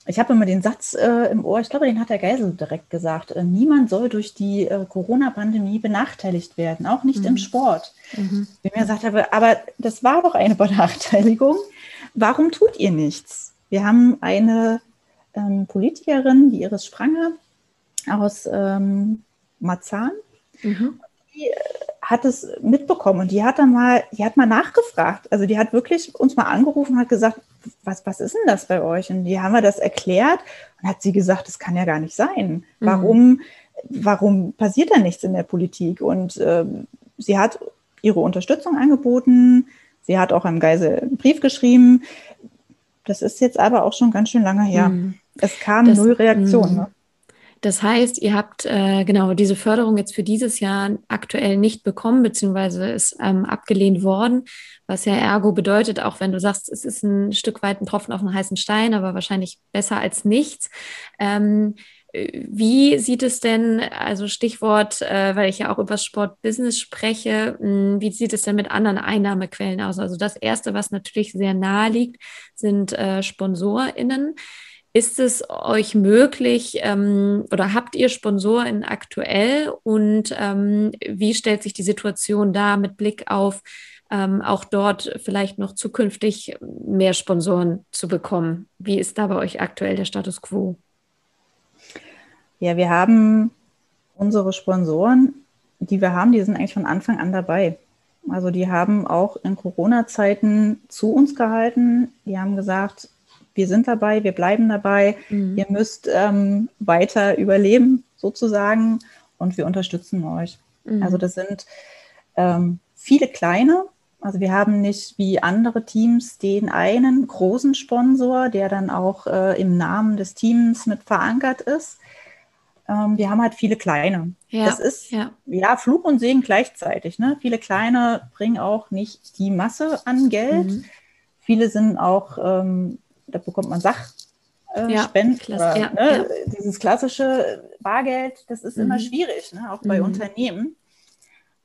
[SPEAKER 1] ich habe immer den Satz äh, im Ohr, ich glaube, den hat der Geisel direkt gesagt, äh, niemand soll durch die äh, Corona-Pandemie benachteiligt werden, auch nicht mhm. im Sport. Mhm. Wie mir gesagt habe, aber das war doch eine Benachteiligung. Warum tut ihr nichts? Wir haben eine ähm, Politikerin, die Iris Sprange aus ähm, Marzahn. Mhm hat es mitbekommen und die hat dann mal, die hat mal nachgefragt. Also die hat wirklich uns mal angerufen und hat gesagt, was, was ist denn das bei euch? Und die haben wir das erklärt und hat sie gesagt, das kann ja gar nicht sein. Mhm. Warum, mhm. warum passiert da nichts in der Politik? Und äh, sie hat ihre Unterstützung angeboten. Sie hat auch einem Geisel einen Brief geschrieben. Das ist jetzt aber auch schon ganz schön lange her. Mhm. Es kam das, null Reaktion. Ne?
[SPEAKER 2] Das heißt, ihr habt äh, genau diese Förderung jetzt für dieses Jahr aktuell nicht bekommen, beziehungsweise ist ähm, abgelehnt worden, was ja ergo bedeutet, auch wenn du sagst, es ist ein Stück weit ein Tropfen auf einen heißen Stein, aber wahrscheinlich besser als nichts. Ähm, wie sieht es denn, also Stichwort, äh, weil ich ja auch über Sportbusiness spreche, mh, hm, wie sieht es denn mit anderen Einnahmequellen aus? Also das Erste, was natürlich sehr nahe liegt, sind äh, SponsorInnen. Ist es euch möglich ähm, oder habt ihr Sponsoren aktuell und ähm, wie stellt sich die Situation da mit Blick auf ähm, auch dort vielleicht noch zukünftig mehr Sponsoren zu bekommen? Wie ist da bei euch aktuell der Status quo?
[SPEAKER 1] Ja, wir haben unsere Sponsoren, die wir haben, die sind eigentlich von Anfang an dabei. Also die haben auch in Corona-Zeiten zu uns gehalten. Die haben gesagt, wir sind dabei, wir bleiben dabei, mhm. ihr müsst ähm, weiter überleben sozusagen und wir unterstützen euch. Mhm. Also das sind ähm, viele kleine. Also wir haben nicht wie andere Teams den einen großen Sponsor, der dann auch äh, im Namen des Teams mit verankert ist. Ähm, wir haben halt viele kleine. Ja, das ist ja. ja Fluch und Segen gleichzeitig. Ne? Viele kleine bringen auch nicht die Masse an Geld. Mhm. Viele sind auch ähm, da bekommt man Sachspenden. Äh, ja, oder, ja, ne, ja. Dieses klassische Bargeld, das ist mhm. immer schwierig, ne, auch bei mhm. Unternehmen.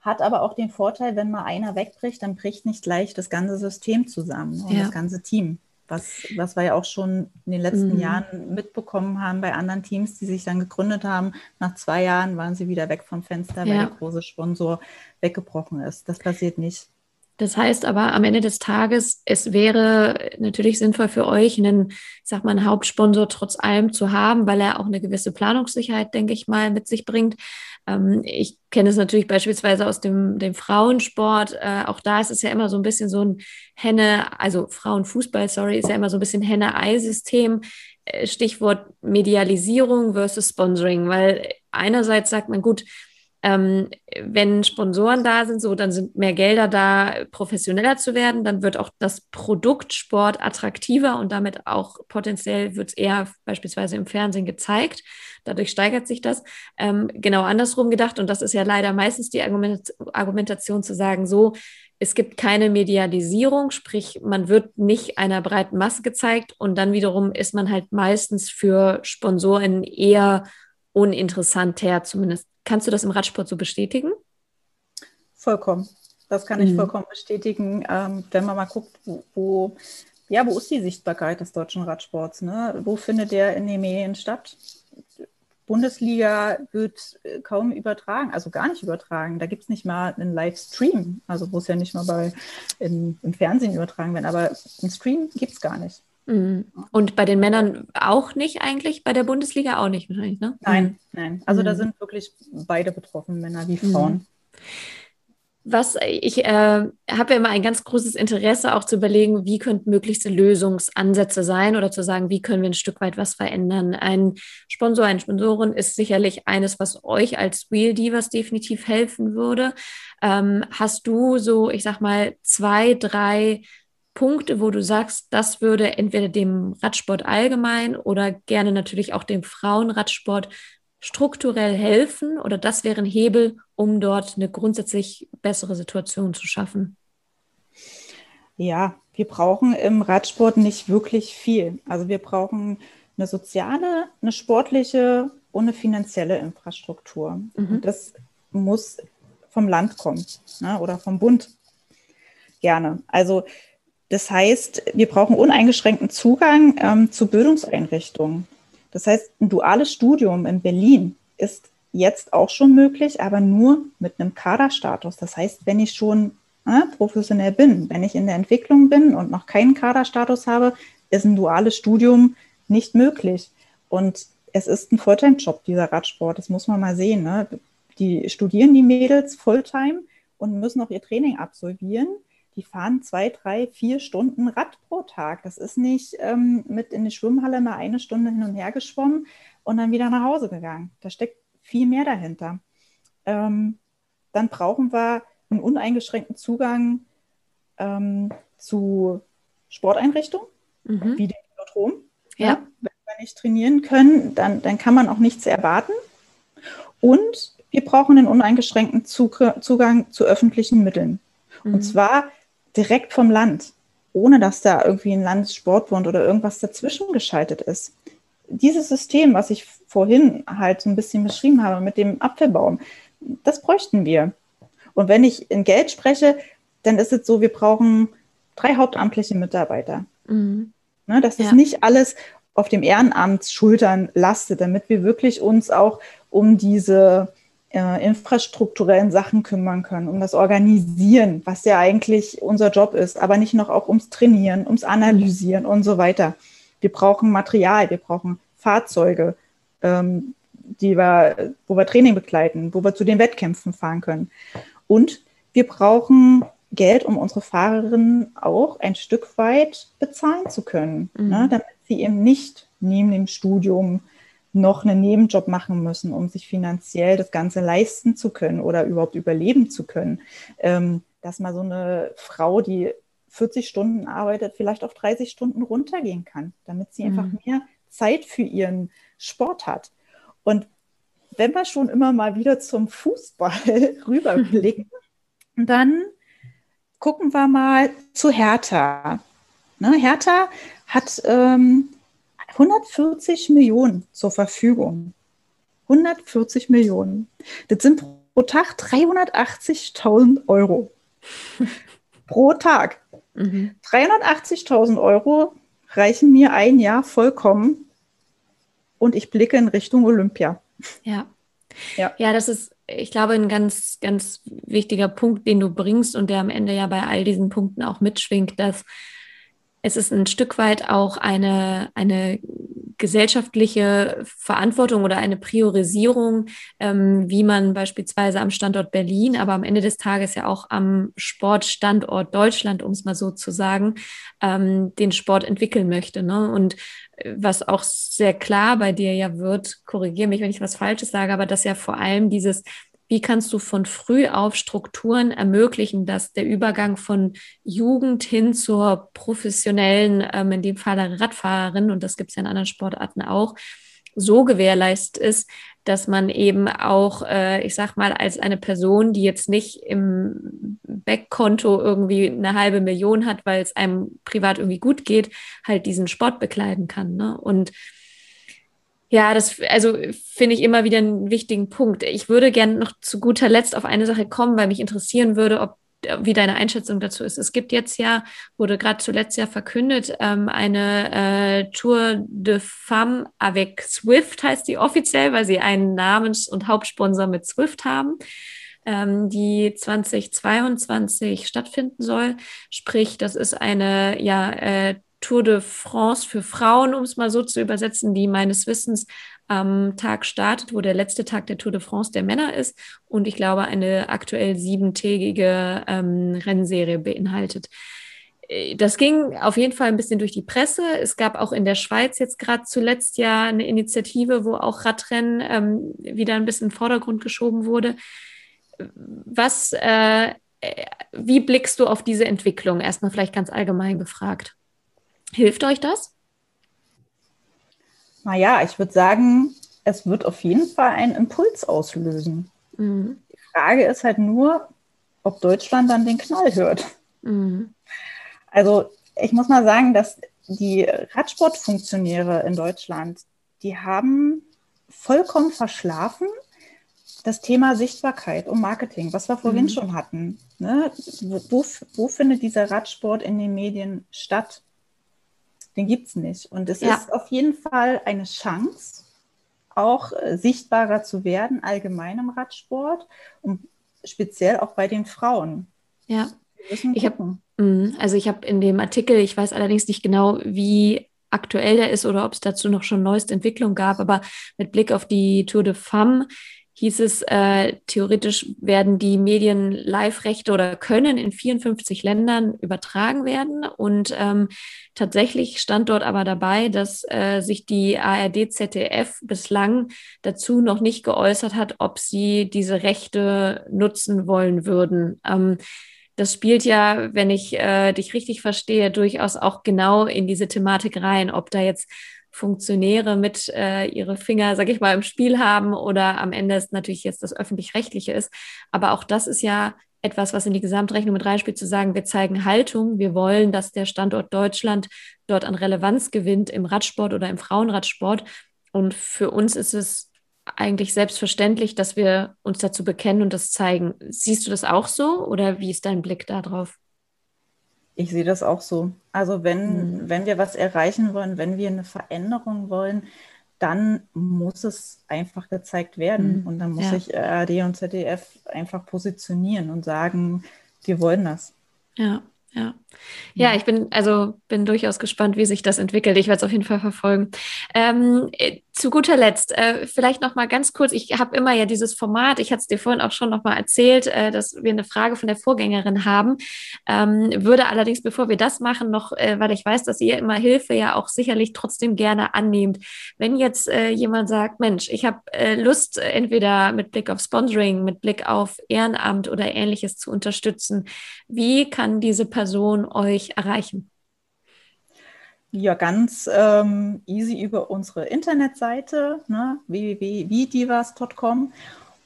[SPEAKER 1] Hat aber auch den Vorteil, wenn mal einer wegbricht, dann bricht nicht gleich das ganze System zusammen und das ganze Team. Was, was wir ja auch schon in den letzten mhm. Jahren mitbekommen haben bei anderen Teams, die sich dann gegründet haben. Nach zwei Jahren waren sie wieder weg vom Fenster, weil der große Sponsor weggebrochen ist. Das passiert nicht.
[SPEAKER 2] Das heißt aber am Ende des Tages, es wäre natürlich sinnvoll für euch, einen, sag mal, einen Hauptsponsor trotz allem zu haben, weil er auch eine gewisse Planungssicherheit, denke ich mal, mit sich bringt. Ähm, ich kenne es natürlich beispielsweise aus dem, dem Frauensport. Äh, auch da ist es ja immer so ein bisschen so ein Henne, also Frauenfußball, sorry, ist ja immer so ein bisschen Henne-Ei-System. Äh, Stichwort Medialisierung versus Sponsoring, weil einerseits sagt man, gut, ähm, wenn Sponsoren da sind, so dann sind mehr Gelder da, professioneller zu werden, dann wird auch das Produkt Sport attraktiver und damit auch potenziell wird es eher beispielsweise im Fernsehen gezeigt. Dadurch steigert sich das. Ähm, genau andersrum gedacht, und das ist ja leider meistens die Argument Argumentation zu sagen, so, es gibt keine Medialisierung, sprich, man wird nicht einer breiten Masse gezeigt und dann wiederum ist man halt meistens für Sponsoren eher uninteressant her, zumindest. Kannst du das im Radsport so bestätigen?
[SPEAKER 1] Vollkommen. Das kann ich mhm. vollkommen bestätigen. Ähm, wenn man mal guckt, wo, wo, ja, wo ist die Sichtbarkeit des deutschen Radsports? Ne? Wo findet der in den Medien statt? Bundesliga wird äh, kaum übertragen, also gar nicht übertragen. Da gibt es nicht mal einen Livestream, also wo es ja nicht mal bei in, im Fernsehen übertragen wird, aber einen Stream gibt es gar nicht.
[SPEAKER 2] Mhm. Und bei den Männern auch nicht eigentlich, bei der Bundesliga auch nicht wahrscheinlich, ne?
[SPEAKER 1] Nein, mhm. nein. Also mhm. da sind wirklich beide betroffen, Männer wie Frauen. Mhm
[SPEAKER 2] was ich äh, habe ja immer ein ganz großes Interesse, auch zu überlegen, wie könnten möglichste Lösungsansätze sein oder zu sagen, wie können wir ein Stück weit was verändern. Ein Sponsor, eine Sponsorin ist sicherlich eines, was euch als Wheel Divas definitiv helfen würde. Ähm, hast du so, ich sag mal, zwei, drei Punkte, wo du sagst, das würde entweder dem Radsport allgemein oder gerne natürlich auch dem Frauenradsport strukturell helfen oder das wären Hebel, um dort eine grundsätzlich bessere Situation zu schaffen?
[SPEAKER 1] Ja, wir brauchen im Radsport nicht wirklich viel. Also wir brauchen eine soziale, eine sportliche und eine finanzielle Infrastruktur. Mhm. Das muss vom Land kommen ne, oder vom Bund gerne. Also das heißt, wir brauchen uneingeschränkten Zugang ähm, zu Bildungseinrichtungen. Das heißt, ein duales Studium in Berlin ist jetzt auch schon möglich, aber nur mit einem Kaderstatus. Das heißt, wenn ich schon äh, professionell bin, wenn ich in der Entwicklung bin und noch keinen Kaderstatus habe, ist ein duales Studium nicht möglich. Und es ist ein Volltime-Job, dieser Radsport. Das muss man mal sehen. Ne? Die studieren die Mädels Fulltime und müssen auch ihr Training absolvieren die fahren zwei, drei, vier Stunden Rad pro Tag. Das ist nicht ähm, mit in die Schwimmhalle mal eine Stunde hin und her geschwommen und dann wieder nach Hause gegangen. Da steckt viel mehr dahinter. Ähm, dann brauchen wir einen uneingeschränkten Zugang ähm, zu Sporteinrichtungen, mhm. wie den Velodrom. Ja. ja. Wenn wir nicht trainieren können, dann, dann kann man auch nichts erwarten. Und wir brauchen einen uneingeschränkten Zugang zu öffentlichen Mitteln. Mhm. Und zwar direkt vom Land, ohne dass da irgendwie ein Landessportbund oder irgendwas dazwischen geschaltet ist. Dieses System, was ich vorhin halt so ein bisschen beschrieben habe mit dem Apfelbaum, das bräuchten wir. Und wenn ich in Geld spreche, dann ist es so, wir brauchen drei hauptamtliche Mitarbeiter. Mhm. Ne, dass das ja. nicht alles auf dem Ehrenamtsschultern lastet, damit wir wirklich uns auch um diese äh, infrastrukturellen Sachen kümmern können, um das Organisieren, was ja eigentlich unser Job ist, aber nicht noch auch ums Trainieren, ums Analysieren und so weiter. Wir brauchen Material, wir brauchen Fahrzeuge, ähm, die wir, wo wir Training begleiten, wo wir zu den Wettkämpfen fahren können. Und wir brauchen Geld, um unsere Fahrerinnen auch ein Stück weit bezahlen zu können, mhm. ne, damit sie eben nicht neben dem Studium noch einen Nebenjob machen müssen, um sich finanziell das Ganze leisten zu können oder überhaupt überleben zu können. Ähm, dass mal so eine Frau, die 40 Stunden arbeitet, vielleicht auf 30 Stunden runtergehen kann, damit sie mhm. einfach mehr Zeit für ihren Sport hat. Und wenn wir schon immer mal wieder zum Fußball rüberblicken, dann gucken wir mal zu Hertha. Ne, Hertha hat ähm, 140 Millionen zur Verfügung. 140 Millionen. Das sind pro Tag 380.000 Euro. pro Tag. Mhm. 380.000 Euro reichen mir ein Jahr vollkommen und ich blicke in Richtung Olympia.
[SPEAKER 2] Ja. Ja. ja, das ist, ich glaube, ein ganz, ganz wichtiger Punkt, den du bringst und der am Ende ja bei all diesen Punkten auch mitschwingt, dass es ist ein Stück weit auch eine, eine gesellschaftliche Verantwortung oder eine Priorisierung, ähm, wie man beispielsweise am Standort Berlin, aber am Ende des Tages ja auch am Sportstandort Deutschland, um es mal so zu sagen, ähm, den Sport entwickeln möchte. Ne? Und äh, was auch sehr klar bei dir ja wird, korrigiere mich, wenn ich was Falsches sage, aber dass ja vor allem dieses wie kannst du von früh auf Strukturen ermöglichen, dass der Übergang von Jugend hin zur professionellen, ähm, in dem Fall Radfahrerin, und das gibt es ja in anderen Sportarten auch, so gewährleistet ist, dass man eben auch, äh, ich sag mal, als eine Person, die jetzt nicht im Backkonto irgendwie eine halbe Million hat, weil es einem privat irgendwie gut geht, halt diesen Sport bekleiden kann. Ne? Und ja, das also finde ich immer wieder einen wichtigen Punkt. Ich würde gerne noch zu guter Letzt auf eine Sache kommen, weil mich interessieren würde, ob wie deine Einschätzung dazu ist. Es gibt jetzt ja, wurde gerade zuletzt ja verkündet, ähm, eine äh, Tour de Femme avec Swift heißt die offiziell, weil sie einen Namens- und Hauptsponsor mit Swift haben, ähm, die 2022 stattfinden soll. Sprich, das ist eine ja, äh, Tour de France für Frauen, um es mal so zu übersetzen, die meines Wissens am Tag startet, wo der letzte Tag der Tour de France der Männer ist und ich glaube eine aktuell siebentägige ähm, Rennserie beinhaltet. Äh, das ging auf jeden Fall ein bisschen durch die Presse. Es gab auch in der Schweiz jetzt gerade zuletzt ja eine Initiative, wo auch Radrennen ähm, wieder ein bisschen in den Vordergrund geschoben wurde. Was, äh, äh wie blickst du auf diese Entwicklung? Erstmal vielleicht ganz allgemein gefragt. Hilft euch das?
[SPEAKER 1] Naja, ich würde sagen, es wird auf jeden Fall einen Impuls auslösen. Mhm. Die Frage ist halt nur, ob Deutschland dann den Knall hört. Mhm. Also ich muss mal sagen, dass die Radsportfunktionäre in Deutschland, die haben vollkommen verschlafen das Thema Sichtbarkeit und Marketing, was wir vorhin mhm. schon hatten. Ne? Wo, wo, findet dieser Radsport in den Medien statt? Den gibt es nicht. Und es ja. ist auf jeden Fall eine Chance, auch äh, sichtbarer zu werden, allgemein im Radsport und speziell auch bei den Frauen.
[SPEAKER 2] Ja, ich habe mm, also ich habe in dem Artikel, ich weiß allerdings nicht genau, wie aktuell der ist oder ob es dazu noch schon neueste Entwicklung gab, aber mit Blick auf die Tour de Femme hieß es, äh, theoretisch werden die Medien Live-Rechte oder können in 54 Ländern übertragen werden. Und ähm, tatsächlich stand dort aber dabei, dass äh, sich die ARD ZDF bislang dazu noch nicht geäußert hat, ob sie diese Rechte nutzen wollen würden. Ähm, das spielt ja, wenn ich äh, dich richtig verstehe, durchaus auch genau in diese Thematik rein, ob da jetzt Funktionäre mit äh, ihre Finger, sag ich mal, im Spiel haben oder am Ende es natürlich jetzt das öffentlich-rechtliche ist. Aber auch das ist ja etwas, was in die Gesamtrechnung mit reinspielt, zu sagen, wir zeigen Haltung, wir wollen, dass der Standort Deutschland dort an Relevanz gewinnt im Radsport oder im Frauenradsport. Und für uns ist es eigentlich selbstverständlich, dass wir uns dazu bekennen und das zeigen. Siehst du das auch so oder wie ist dein Blick darauf?
[SPEAKER 1] Ich sehe das auch so. Also wenn, mhm. wenn wir was erreichen wollen, wenn wir eine Veränderung wollen, dann muss es einfach gezeigt werden. Mhm. Und dann muss ja. sich ARD und ZDF einfach positionieren und sagen, wir wollen das.
[SPEAKER 2] Ja. Ja. Ja, ich bin also bin durchaus gespannt, wie sich das entwickelt. Ich werde es auf jeden Fall verfolgen. Ähm, äh, zu guter Letzt, äh, vielleicht noch mal ganz kurz. Ich habe immer ja dieses Format. Ich hatte es dir vorhin auch schon noch mal erzählt, äh, dass wir eine Frage von der Vorgängerin haben. Ähm, würde allerdings, bevor wir das machen, noch, äh, weil ich weiß, dass ihr immer Hilfe ja auch sicherlich trotzdem gerne annehmt. Wenn jetzt äh, jemand sagt, Mensch, ich habe äh, Lust, entweder mit Blick auf Sponsoring, mit Blick auf Ehrenamt oder Ähnliches zu unterstützen, wie kann diese Person Person euch erreichen?
[SPEAKER 1] Ja, ganz ähm, easy über unsere Internetseite ne, www.vidivas.com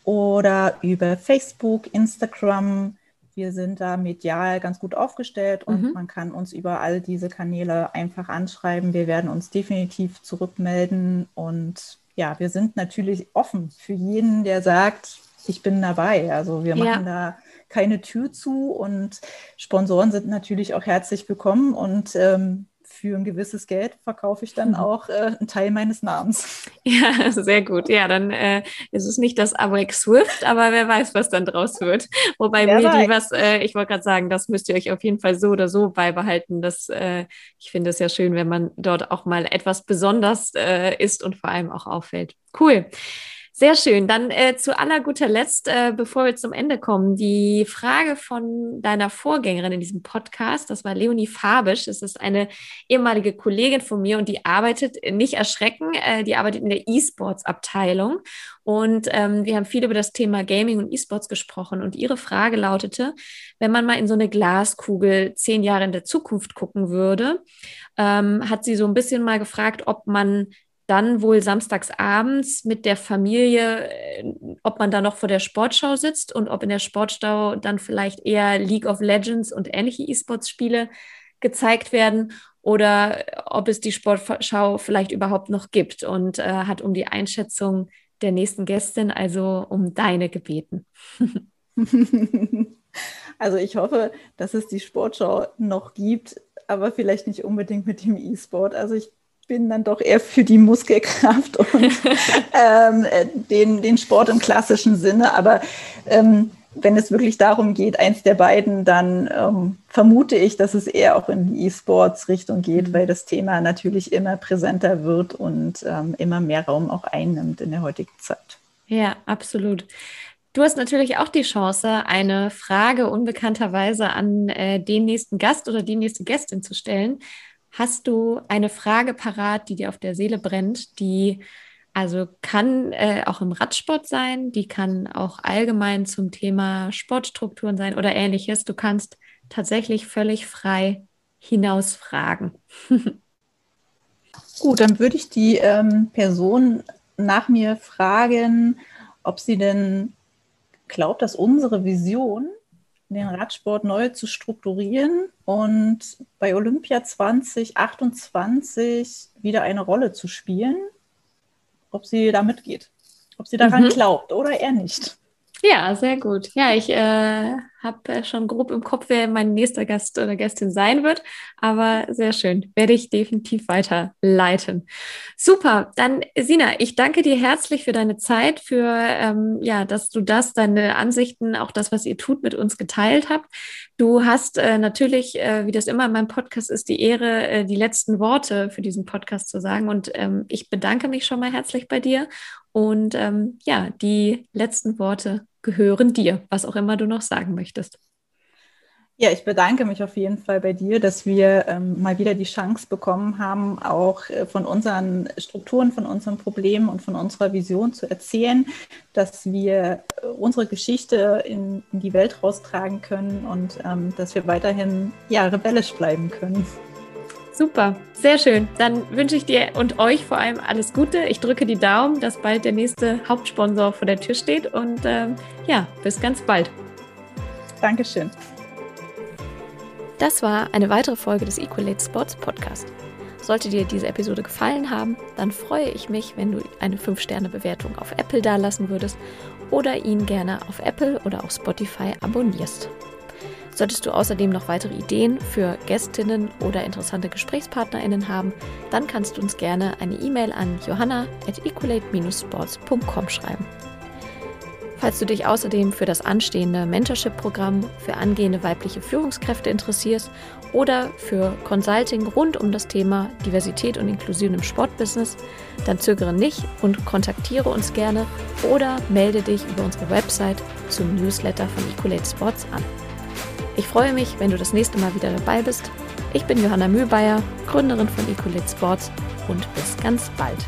[SPEAKER 1] oder über Facebook, Instagram. Wir sind da medial ganz gut aufgestellt und mhm. man kann uns über all diese Kanäle einfach anschreiben. Wir werden uns definitiv zurückmelden und ja, wir sind natürlich offen für jeden, der sagt, ich bin dabei. Also wir machen ja. da keine Tür zu und Sponsoren sind natürlich auch herzlich willkommen und ähm, für ein gewisses Geld verkaufe ich dann mhm. auch äh, einen Teil meines Namens.
[SPEAKER 2] Ja, sehr gut. Ja, dann äh, ist es nicht das Abreck Swift, aber wer weiß, was dann draus wird. Wobei mir die was, äh, ich wollte gerade sagen, das müsst ihr euch auf jeden Fall so oder so beibehalten. Das, äh, ich finde es ja schön, wenn man dort auch mal etwas besonders äh, ist und vor allem auch auffällt. Cool. Sehr schön. Dann äh, zu aller guter Letzt, äh, bevor wir zum Ende kommen, die Frage von deiner Vorgängerin in diesem Podcast, das war Leonie Fabisch. Das ist eine ehemalige Kollegin von mir und die arbeitet, nicht erschrecken, äh, die arbeitet in der E-Sports-Abteilung. Und ähm, wir haben viel über das Thema Gaming und E-Sports gesprochen. Und ihre Frage lautete, wenn man mal in so eine Glaskugel zehn Jahre in der Zukunft gucken würde, ähm, hat sie so ein bisschen mal gefragt, ob man dann wohl samstags abends mit der Familie, äh, ob man da noch vor der Sportschau sitzt und ob in der Sportschau dann vielleicht eher League of Legends und ähnliche E-Sports-Spiele gezeigt werden oder ob es die Sportschau vielleicht überhaupt noch gibt und äh, hat um die Einschätzung der nächsten Gästin, also um deine gebeten.
[SPEAKER 1] Also ich hoffe, dass es die Sportschau noch gibt, aber vielleicht nicht unbedingt mit dem E-Sport. Also ich bin dann doch eher für die Muskelkraft und ähm, den, den Sport im klassischen Sinne. Aber ähm, wenn es wirklich darum geht, eins der beiden, dann ähm, vermute ich, dass es eher auch in die E-Sports-Richtung geht, mhm. weil das Thema natürlich immer präsenter wird und ähm, immer mehr Raum auch einnimmt in der heutigen Zeit.
[SPEAKER 2] Ja, absolut. Du hast natürlich auch die Chance, eine Frage unbekannterweise an äh, den nächsten Gast oder die nächste Gästin zu stellen. Hast du eine Frage parat, die dir auf der Seele brennt, die also kann äh, auch im Radsport sein, die kann auch allgemein zum Thema Sportstrukturen sein oder ähnliches. Du kannst tatsächlich völlig frei hinausfragen.
[SPEAKER 1] Gut, dann würde ich die ähm, Person nach mir fragen, ob sie denn glaubt, dass unsere Vision den Radsport neu zu strukturieren und bei Olympia 2028 wieder eine Rolle zu spielen, ob sie da mitgeht, ob sie daran mhm. glaubt oder eher nicht.
[SPEAKER 2] Ja, sehr gut. Ja, ich äh, habe äh, schon grob im Kopf, wer mein nächster Gast oder Gästin sein wird, aber sehr schön. Werde ich definitiv weiterleiten. Super. Dann, Sina, ich danke dir herzlich für deine Zeit, für ähm, ja, dass du das, deine Ansichten, auch das, was ihr tut, mit uns geteilt habt. Du hast äh, natürlich, äh, wie das immer in meinem Podcast ist, die Ehre, äh, die letzten Worte für diesen Podcast zu sagen. Und ähm, ich bedanke mich schon mal herzlich bei dir und ähm, ja, die letzten Worte gehören dir, was auch immer du noch sagen möchtest.
[SPEAKER 1] Ja, ich bedanke mich auf jeden Fall bei dir, dass wir ähm, mal wieder die Chance bekommen haben, auch äh, von unseren Strukturen, von unseren Problemen und von unserer Vision zu erzählen, dass wir äh, unsere Geschichte in, in, die Welt raustragen können und ähm, dass wir weiterhin ja, rebellisch bleiben können.
[SPEAKER 2] Super, sehr schön. Dann wünsche ich dir und euch vor allem alles Gute. Ich drücke die Daumen, dass bald der nächste Hauptsponsor vor der Tür steht und ähm, ja, bis ganz bald.
[SPEAKER 1] Dankeschön.
[SPEAKER 2] Das war eine weitere Folge des Equalate Sports Podcast. Sollte dir diese Episode gefallen haben, dann freue ich mich, wenn du eine 5-Sterne-Bewertung auf Apple dalassen würdest oder ihn gerne auf Apple oder auf Spotify abonnierst. Solltest du außerdem noch weitere Ideen für Gästinnen oder interessante GesprächspartnerInnen haben, dann kannst du uns gerne eine E-Mail an johanna.equalate-sports.com schreiben. Falls du dich außerdem für das anstehende Mentorship-Programm für angehende weibliche Führungskräfte interessierst oder für Consulting rund um das Thema Diversität und Inklusion im Sportbusiness, dann zögere nicht und kontaktiere uns gerne oder melde dich über unsere Website zum Newsletter von Equalate Sports an. Ich freue mich, wenn du das nächste Mal wieder dabei bist. Ich bin Johanna Mühlbayer, Gründerin von Ecolate Sports und bis ganz bald.